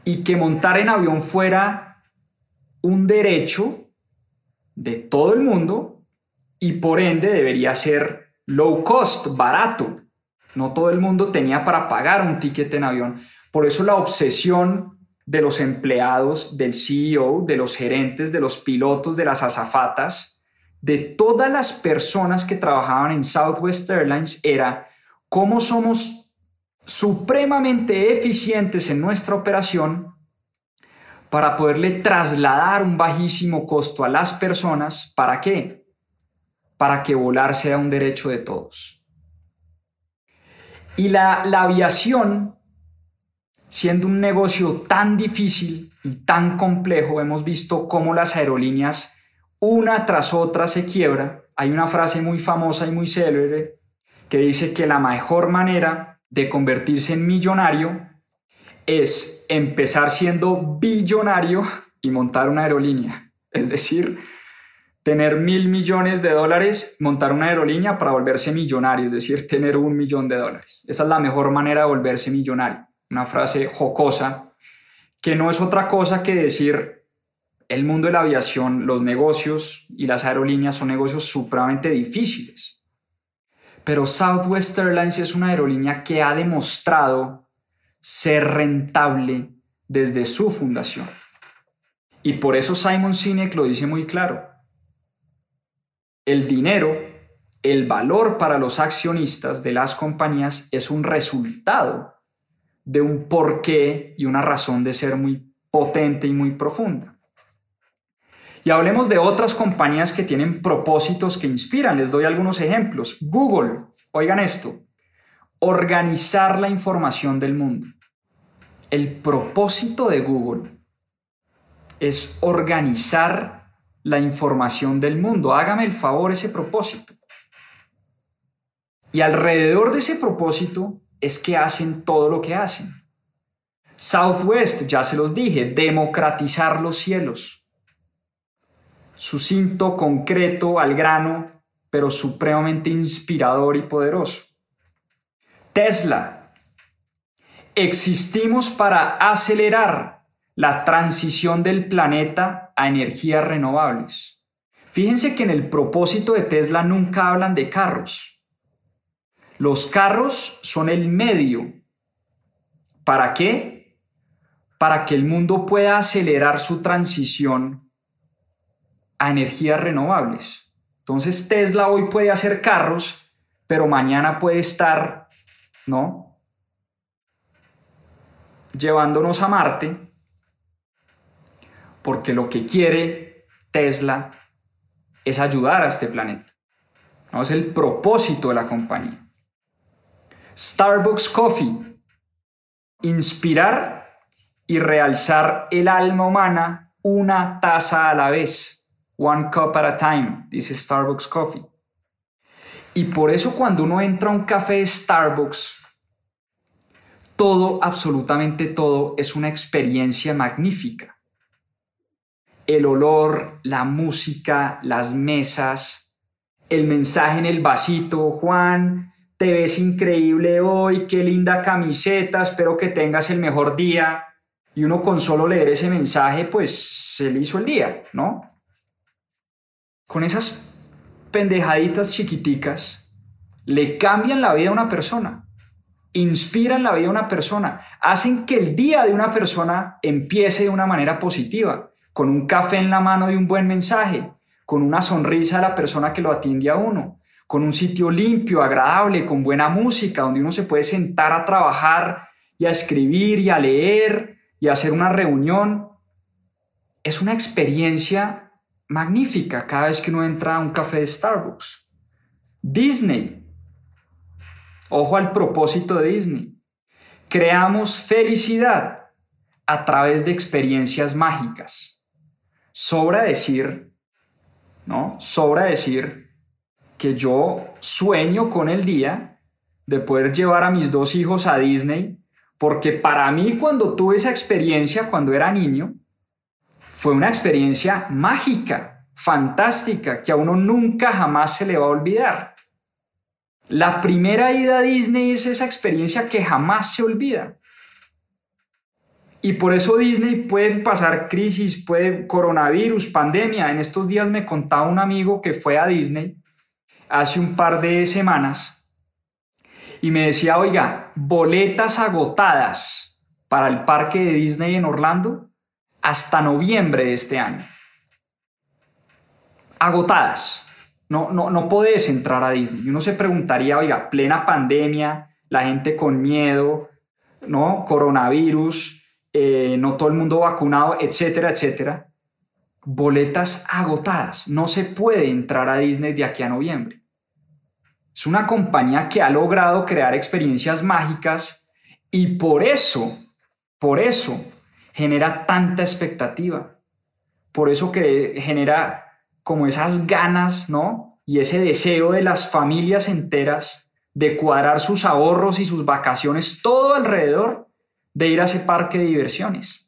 Y que montar en avión fuera un derecho de todo el mundo y por ende debería ser low cost, barato. No todo el mundo tenía para pagar un ticket en avión. Por eso la obsesión de los empleados, del CEO, de los gerentes, de los pilotos, de las azafatas, de todas las personas que trabajaban en Southwest Airlines era cómo somos supremamente eficientes en nuestra operación para poderle trasladar un bajísimo costo a las personas. ¿Para qué? Para que volar sea un derecho de todos. Y la, la aviación, siendo un negocio tan difícil y tan complejo, hemos visto cómo las aerolíneas una tras otra se quiebra. Hay una frase muy famosa y muy célebre que dice que la mejor manera de convertirse en millonario es empezar siendo billonario y montar una aerolínea. Es decir, tener mil millones de dólares, montar una aerolínea para volverse millonario, es decir, tener un millón de dólares. Esa es la mejor manera de volverse millonario. Una frase jocosa que no es otra cosa que decir el mundo de la aviación, los negocios y las aerolíneas son negocios supremamente difíciles. Pero Southwest Airlines es una aerolínea que ha demostrado ser rentable desde su fundación. Y por eso Simon Sinek lo dice muy claro. El dinero, el valor para los accionistas de las compañías es un resultado de un porqué y una razón de ser muy potente y muy profunda. Y hablemos de otras compañías que tienen propósitos que inspiran. Les doy algunos ejemplos. Google, oigan esto, organizar la información del mundo. El propósito de Google es organizar la información del mundo. Hágame el favor ese propósito. Y alrededor de ese propósito es que hacen todo lo que hacen. Southwest, ya se los dije, democratizar los cielos. Sucinto, concreto, al grano, pero supremamente inspirador y poderoso. Tesla. Existimos para acelerar la transición del planeta a energías renovables. Fíjense que en el propósito de Tesla nunca hablan de carros. Los carros son el medio. ¿Para qué? Para que el mundo pueda acelerar su transición a energías renovables. Entonces Tesla hoy puede hacer carros, pero mañana puede estar, ¿no? Llevándonos a Marte, porque lo que quiere Tesla es ayudar a este planeta. ¿no? Es el propósito de la compañía. Starbucks Coffee. Inspirar y realzar el alma humana una taza a la vez. One cup at a time, dice Starbucks Coffee. Y por eso cuando uno entra a un café Starbucks, todo, absolutamente todo, es una experiencia magnífica el olor, la música, las mesas, el mensaje en el vasito, Juan, te ves increíble hoy, qué linda camiseta, espero que tengas el mejor día. Y uno con solo leer ese mensaje, pues se le hizo el día, ¿no? Con esas pendejaditas chiquiticas, le cambian la vida a una persona, inspiran la vida a una persona, hacen que el día de una persona empiece de una manera positiva con un café en la mano y un buen mensaje, con una sonrisa a la persona que lo atiende a uno, con un sitio limpio, agradable, con buena música, donde uno se puede sentar a trabajar y a escribir y a leer y a hacer una reunión. Es una experiencia magnífica cada vez que uno entra a un café de Starbucks. Disney. Ojo al propósito de Disney. Creamos felicidad a través de experiencias mágicas sobra decir, ¿no? Sobra decir que yo sueño con el día de poder llevar a mis dos hijos a Disney, porque para mí cuando tuve esa experiencia cuando era niño, fue una experiencia mágica, fantástica, que a uno nunca jamás se le va a olvidar. La primera ida a Disney es esa experiencia que jamás se olvida. Y por eso Disney puede pasar crisis, puede coronavirus, pandemia. En estos días me contaba un amigo que fue a Disney hace un par de semanas y me decía, oiga, boletas agotadas para el parque de Disney en Orlando hasta noviembre de este año. Agotadas. No, no, no podés entrar a Disney. Uno se preguntaría, oiga, plena pandemia, la gente con miedo, ¿no? Coronavirus, eh, no todo el mundo vacunado, etcétera, etcétera. Boletas agotadas. No se puede entrar a Disney de aquí a noviembre. Es una compañía que ha logrado crear experiencias mágicas y por eso, por eso genera tanta expectativa. Por eso que genera como esas ganas, ¿no? Y ese deseo de las familias enteras de cuadrar sus ahorros y sus vacaciones todo alrededor de ir a ese parque de diversiones.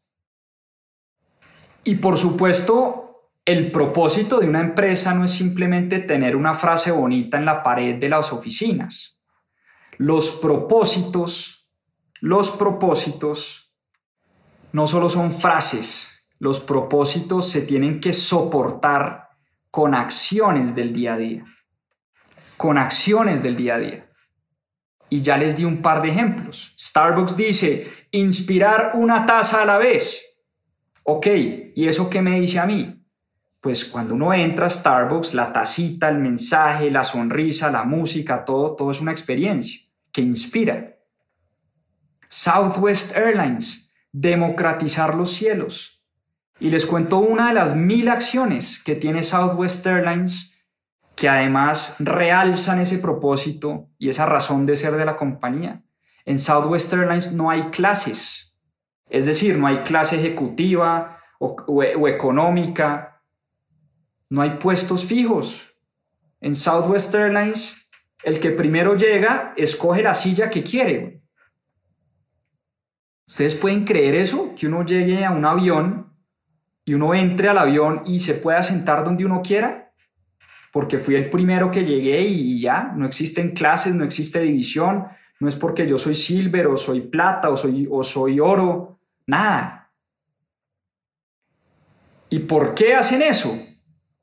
Y por supuesto, el propósito de una empresa no es simplemente tener una frase bonita en la pared de las oficinas. Los propósitos, los propósitos no solo son frases, los propósitos se tienen que soportar con acciones del día a día. Con acciones del día a día. Y ya les di un par de ejemplos. Starbucks dice, inspirar una taza a la vez. Ok, ¿y eso qué me dice a mí? Pues cuando uno entra a Starbucks, la tacita, el mensaje, la sonrisa, la música, todo, todo es una experiencia que inspira. Southwest Airlines, democratizar los cielos. Y les cuento una de las mil acciones que tiene Southwest Airlines que además realzan ese propósito y esa razón de ser de la compañía. En Southwest Airlines no hay clases, es decir, no hay clase ejecutiva o, económica, no hay puestos fijos. En Southwest Airlines, el que primero llega escoge la silla que quiere. ¿Ustedes pueden creer eso? Que uno llegue a un avión y uno entre al avión y se pueda sentar donde uno quiera. porque fui el primero que llegué y ya, no existen clases, no existe división, no es porque yo soy silver o soy plata o soy, o soy oro, nada. ¿Y por qué hacen eso?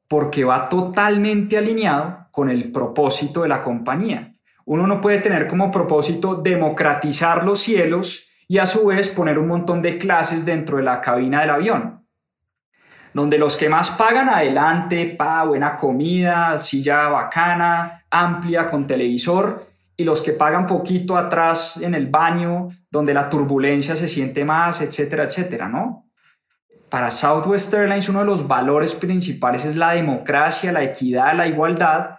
Porque va totalmente alineado con el propósito de la compañía. Uno no puede tener como propósito democratizar los cielos y a su vez poner un montón de clases dentro de la cabina del avión donde los que más pagan adelante, pa, buena comida, silla bacana, amplia, con televisor, y los que pagan poquito atrás en el baño, donde la turbulencia se siente más, etcétera, etcétera, ¿no? Para Southwest Airlines uno de los valores principales es la democracia, la equidad, la igualdad,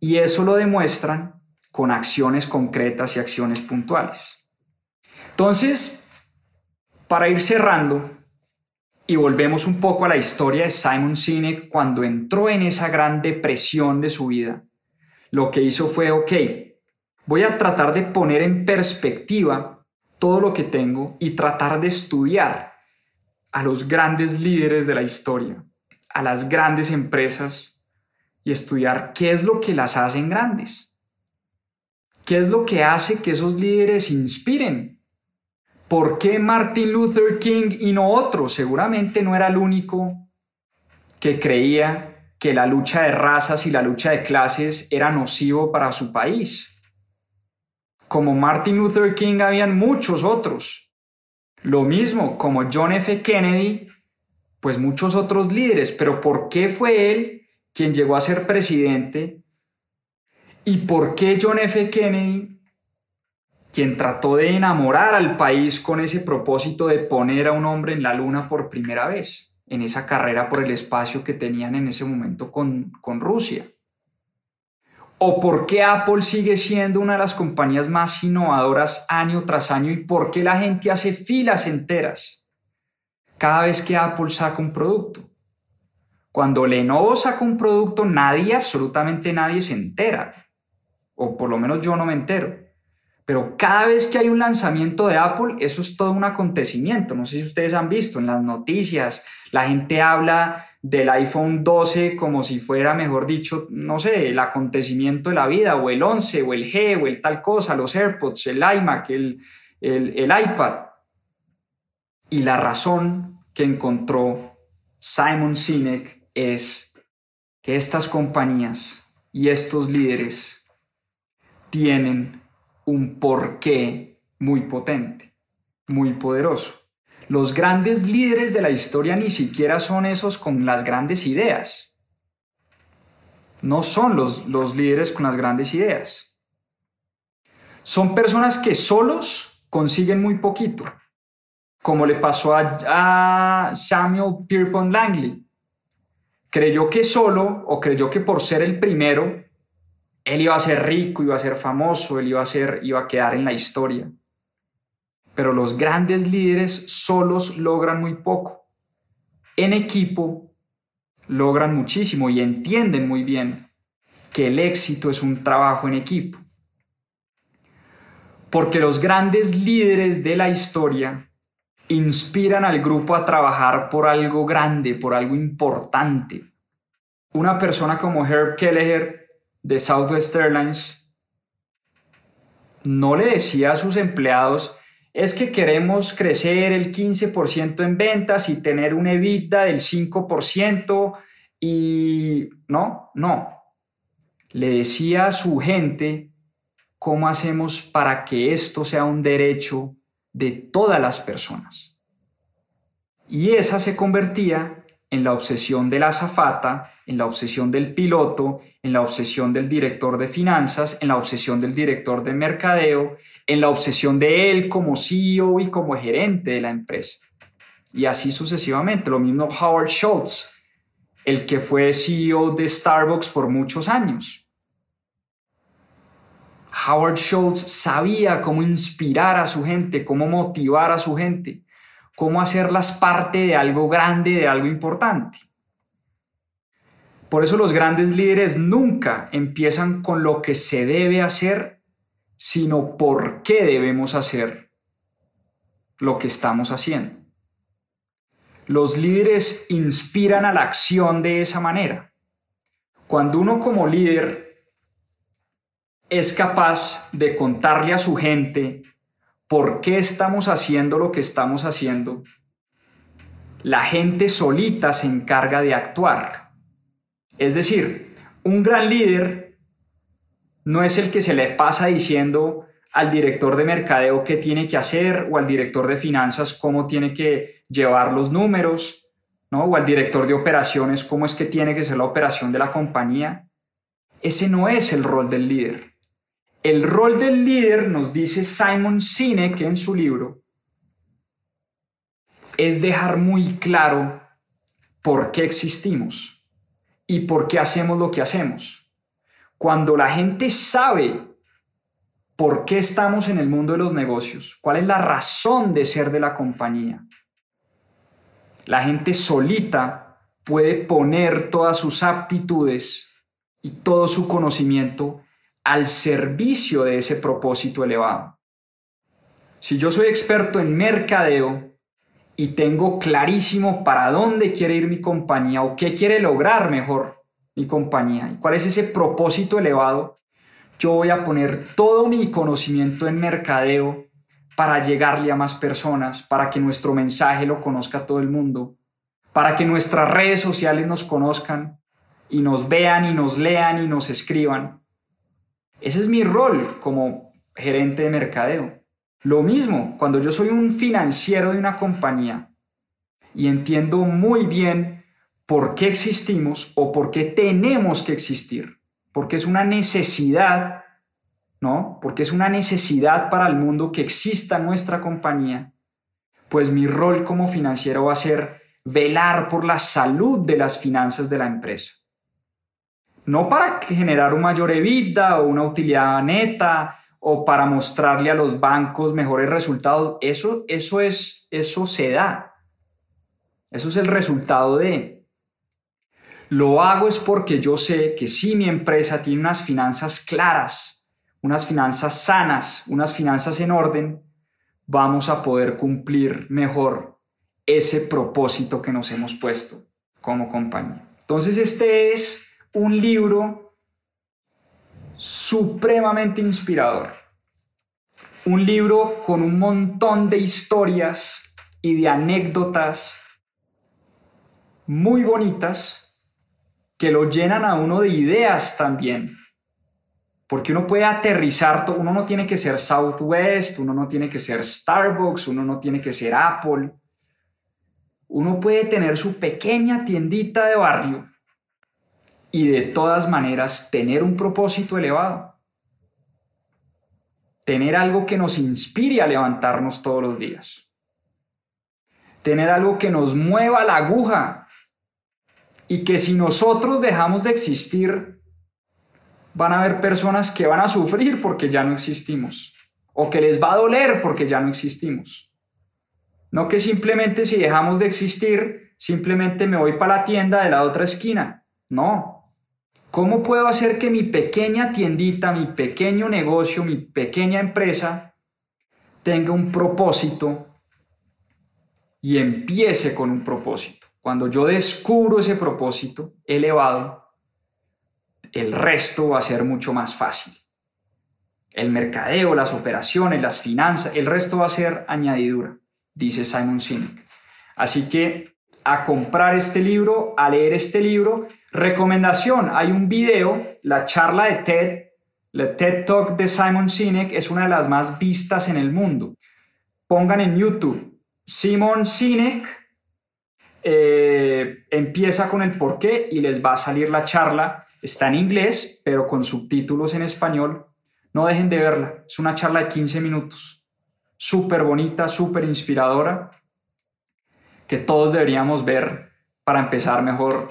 y eso lo demuestran con acciones concretas y acciones puntuales. Entonces, para ir cerrando, y volvemos un poco a la historia de Simon Sinek cuando entró en esa gran depresión de su vida. Lo que hizo fue, ok, voy a tratar de poner en perspectiva todo lo que tengo y tratar de estudiar a los grandes líderes de la historia, a las grandes empresas y estudiar qué es lo que las hacen grandes. ¿Qué es lo que hace que esos líderes inspiren? ¿Por qué Martin Luther King y no otro? Seguramente no era el único que creía que la lucha de razas y la lucha de clases era nocivo para su país. Como Martin Luther King habían muchos otros. Lo mismo como John F. Kennedy, pues muchos otros líderes, pero ¿por qué fue él quien llegó a ser presidente? ¿Y por qué John F. Kennedy quien trató de enamorar al país con ese propósito de poner a un hombre en la luna por primera vez, en esa carrera por el espacio que tenían en ese momento con, con Rusia. ¿O por qué Apple sigue siendo una de las compañías más innovadoras año tras año y por qué la gente hace filas enteras cada vez que Apple saca un producto? Cuando Lenovo saca un producto, nadie, absolutamente nadie se entera. O por lo menos yo no me entero. Pero cada vez que hay un lanzamiento de Apple, eso es todo un acontecimiento. No sé si ustedes han visto en las noticias, la gente habla del iPhone 12 como si fuera, mejor dicho, no sé, el acontecimiento de la vida, o el 11, o el G, o el tal cosa, los AirPods, el iMac, el, el, iPad. Y la razón que encontró Simon Sinek es que estas compañías y estos líderes tienen un porqué muy potente, muy poderoso. Los grandes líderes de la historia ni siquiera son esos con las grandes ideas. No son los, los líderes con las grandes ideas. Son personas que solos consiguen muy poquito, como le pasó a, a Samuel Pierpont Langley. Creyó que solo, o creyó que por ser el primero, él iba a ser rico, iba a ser famoso, él iba a ser, iba a quedar en la historia. Pero los grandes líderes solos logran muy poco. En equipo logran muchísimo y entienden muy bien que el éxito es un trabajo en equipo. Porque los grandes líderes de la historia inspiran al grupo a trabajar por algo grande, por algo importante. Una persona como Herb Kelleher de Southwest Airlines no le decía a sus empleados es que queremos crecer el 15% en ventas y tener un EBITDA del 5% y no, no. Le decía a su gente cómo hacemos para que esto sea un derecho de todas las personas. Y esa se convertía en la obsesión de la azafata, en la obsesión del piloto, en la obsesión del director de finanzas, en la obsesión del director de mercadeo, en la obsesión de él como CEO y como gerente de la empresa. Y así sucesivamente. Lo mismo Howard Schultz, el que fue CEO de Starbucks por muchos años. Howard Schultz sabía cómo inspirar a su gente, cómo motivar a su gente cómo hacerlas parte de algo grande, de algo importante. Por eso los grandes líderes nunca empiezan con lo que se debe hacer, sino por qué debemos hacer lo que estamos haciendo. Los líderes inspiran a la acción de esa manera. Cuando uno como líder es capaz de contarle a su gente por qué estamos haciendo lo que estamos haciendo, la gente solita se encarga de actuar. Es decir, un gran líder no es el que se le pasa diciendo al director de mercadeo qué tiene que hacer o al director de finanzas cómo tiene que llevar los números, ¿no? O al director de operaciones cómo es que tiene que ser la operación de la compañía. Ese no es el rol del líder. El rol del líder, nos dice Simon Sinek en su libro, es dejar muy claro por qué existimos y por qué hacemos lo que hacemos. Cuando la gente sabe por qué estamos en el mundo de los negocios, cuál es la razón de ser de la compañía, la gente solita puede poner todas sus aptitudes y todo su conocimiento al servicio de ese propósito elevado. Si yo soy experto en mercadeo y tengo clarísimo para dónde quiere ir mi compañía o qué quiere lograr mejor mi compañía y cuál es ese propósito elevado, yo voy a poner todo mi conocimiento en mercadeo para llegarle a más personas, para que nuestro mensaje lo conozca todo el mundo, para que nuestras redes sociales nos conozcan y nos vean y nos lean y nos escriban. Ese es mi rol como gerente de mercadeo. Lo mismo, cuando yo soy un financiero de una compañía y entiendo muy bien por qué existimos o por qué tenemos que existir, porque es una necesidad, ¿no? Porque es una necesidad para el mundo que exista nuestra compañía, pues mi rol como financiero va a ser velar por la salud de las finanzas de la empresa no para generar un mayor EBITDA o una utilidad neta o para mostrarle a los bancos mejores resultados. Eso, eso es, eso se da. Eso es el resultado de. Lo hago es porque yo sé que si mi empresa tiene unas finanzas claras, unas finanzas sanas, unas finanzas en orden, vamos a poder cumplir mejor ese propósito que nos hemos puesto como compañía. Entonces este es un libro supremamente inspirador. Un libro con un montón de historias y de anécdotas muy bonitas que lo llenan a uno de ideas también. Porque uno puede aterrizar, uno no tiene que ser Southwest, uno no tiene que ser Starbucks, uno no tiene que ser Apple. Uno puede tener su pequeña tiendita de barrio y de todas maneras tener un propósito elevado. Tener algo que nos inspire a levantarnos todos los días. Tener algo que nos mueva la aguja y que si nosotros dejamos de existir, van a haber personas que van a sufrir porque ya no existimos o que les va a doler porque ya no existimos. No que simplemente si dejamos de existir, simplemente me voy para la tienda de la otra esquina. No, ¿Cómo puedo hacer que mi pequeña tiendita, mi pequeño negocio, mi pequeña empresa tenga un propósito y empiece con un propósito? Cuando yo descubro ese propósito elevado, el resto va a ser mucho más fácil. El mercadeo, las operaciones, las finanzas, el resto va a ser añadidura, dice Simon Sinek. Así que a comprar este libro, a leer este libro. Recomendación, hay un video, la charla de TED, la TED Talk de Simon Sinek es una de las más vistas en el mundo. Pongan en YouTube, Simon Sinek eh, empieza con el por qué y les va a salir la charla. Está en inglés, pero con subtítulos en español. No dejen de verla. Es una charla de 15 minutos. Súper bonita, súper inspiradora que todos deberíamos ver para empezar mejor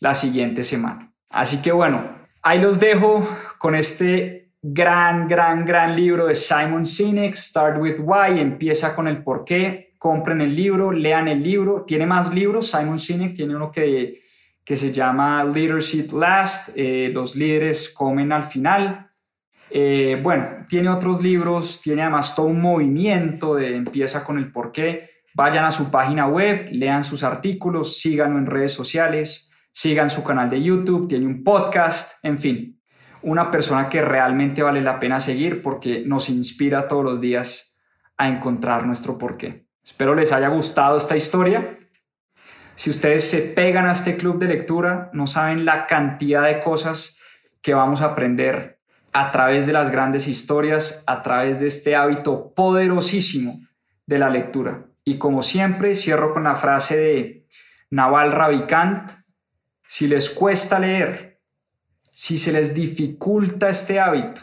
la siguiente semana. Así que bueno, ahí los dejo con este gran, gran, gran libro de Simon Sinek, Start with Why, empieza con el por qué, compren el libro, lean el libro, tiene más libros, Simon Sinek tiene uno que, que se llama Leadership Last, eh, los líderes comen al final. Eh, bueno, tiene otros libros, tiene además todo un movimiento de empieza con el por qué. Vayan a su página web, lean sus artículos, síganlo en redes sociales, sigan su canal de YouTube, tiene un podcast, en fin, una persona que realmente vale la pena seguir porque nos inspira todos los días a encontrar nuestro porqué. Espero les haya gustado esta historia. Si ustedes se pegan a este club de lectura, no saben la cantidad de cosas que vamos a aprender a través de las grandes historias, a través de este hábito poderosísimo de la lectura. Y como siempre, cierro con la frase de Naval Ravikant, si les cuesta leer, si se les dificulta este hábito,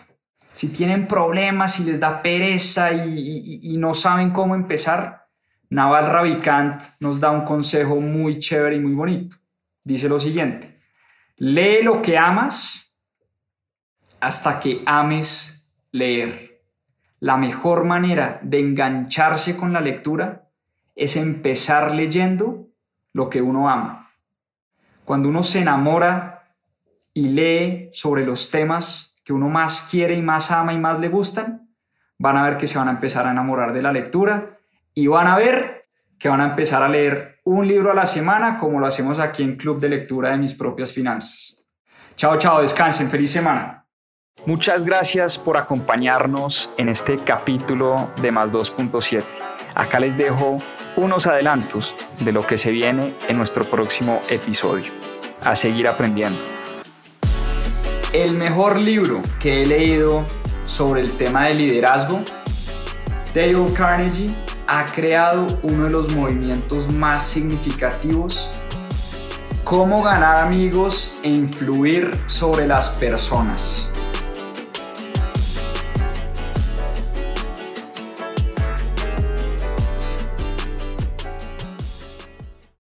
si tienen problemas, si les da pereza y, no saben cómo empezar, Naval Ravikant nos da un consejo muy chévere y muy bonito. Dice lo siguiente, lee lo que amas hasta que ames leer. La mejor manera de engancharse con la lectura es empezar leyendo lo que uno ama. Cuando uno se enamora y lee sobre los temas que uno más quiere y más ama y más le gustan, van a ver que se van a empezar a enamorar de la lectura y van a ver que van a empezar a leer un libro a la semana como lo hacemos aquí en Club de Lectura de mis propias finanzas. Chao, chao, descansen, feliz semana. Muchas gracias por acompañarnos en este capítulo de Más 2.7. Acá les dejo unos adelantos de lo que se viene en nuestro próximo episodio. A seguir aprendiendo. El mejor libro que he leído sobre el tema de liderazgo, Dale Carnegie ha creado uno de los movimientos más significativos, cómo ganar amigos e influir sobre las personas.